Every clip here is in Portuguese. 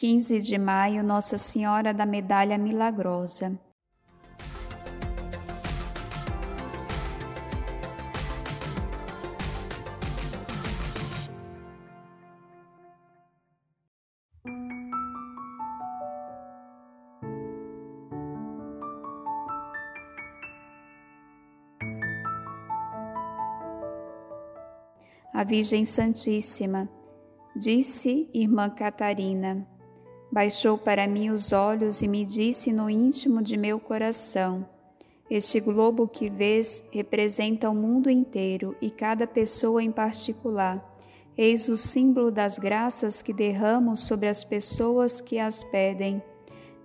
15 de maio, Nossa Senhora da Medalha Milagrosa. A Virgem Santíssima, disse irmã Catarina, baixou para mim os olhos e me disse no íntimo de meu coração: Este globo que vês representa o mundo inteiro e cada pessoa em particular. Eis o símbolo das graças que derramo sobre as pessoas que as pedem.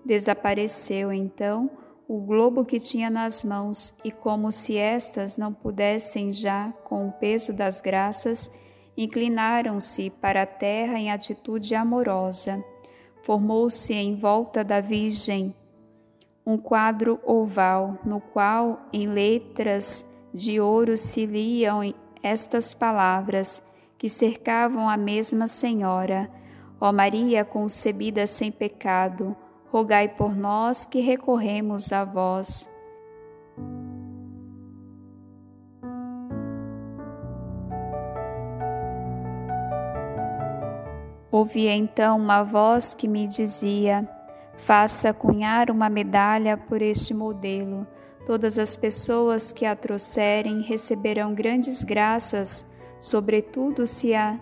Desapareceu então o globo que tinha nas mãos, e como se estas não pudessem já, com o peso das graças, inclinaram-se para a terra em atitude amorosa. Formou-se em volta da Virgem um quadro oval, no qual, em letras de ouro, se liam estas palavras que cercavam a mesma Senhora: Ó Maria concebida sem pecado, rogai por nós que recorremos a vós. Ouvi então uma voz que me dizia: Faça cunhar uma medalha por este modelo. Todas as pessoas que a trouxerem receberão grandes graças, sobretudo se a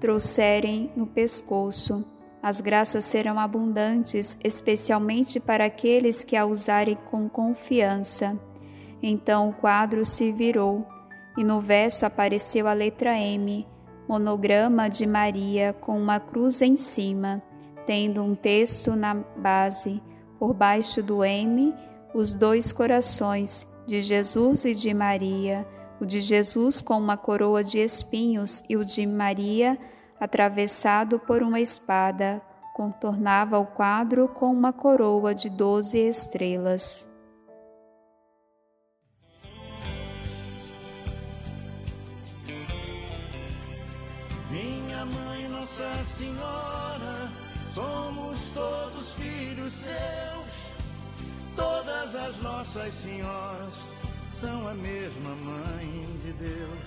trouxerem no pescoço. As graças serão abundantes, especialmente para aqueles que a usarem com confiança. Então o quadro se virou e no verso apareceu a letra M, monograma de Maria com uma cruz em cima, tendo um texto na base. Por baixo do M, os dois corações, de Jesus e de Maria, o de Jesus com uma coroa de espinhos e o de Maria atravessado por uma espada, contornava o quadro com uma coroa de doze estrelas. Minha mãe, Nossa Senhora, somos todos filhos seus. Todas as nossas senhoras são a mesma mãe de Deus.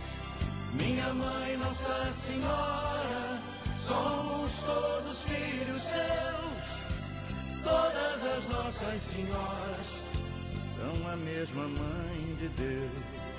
Minha mãe, Nossa Senhora, somos todos filhos seus. Todas as nossas senhoras são a mesma mãe de Deus.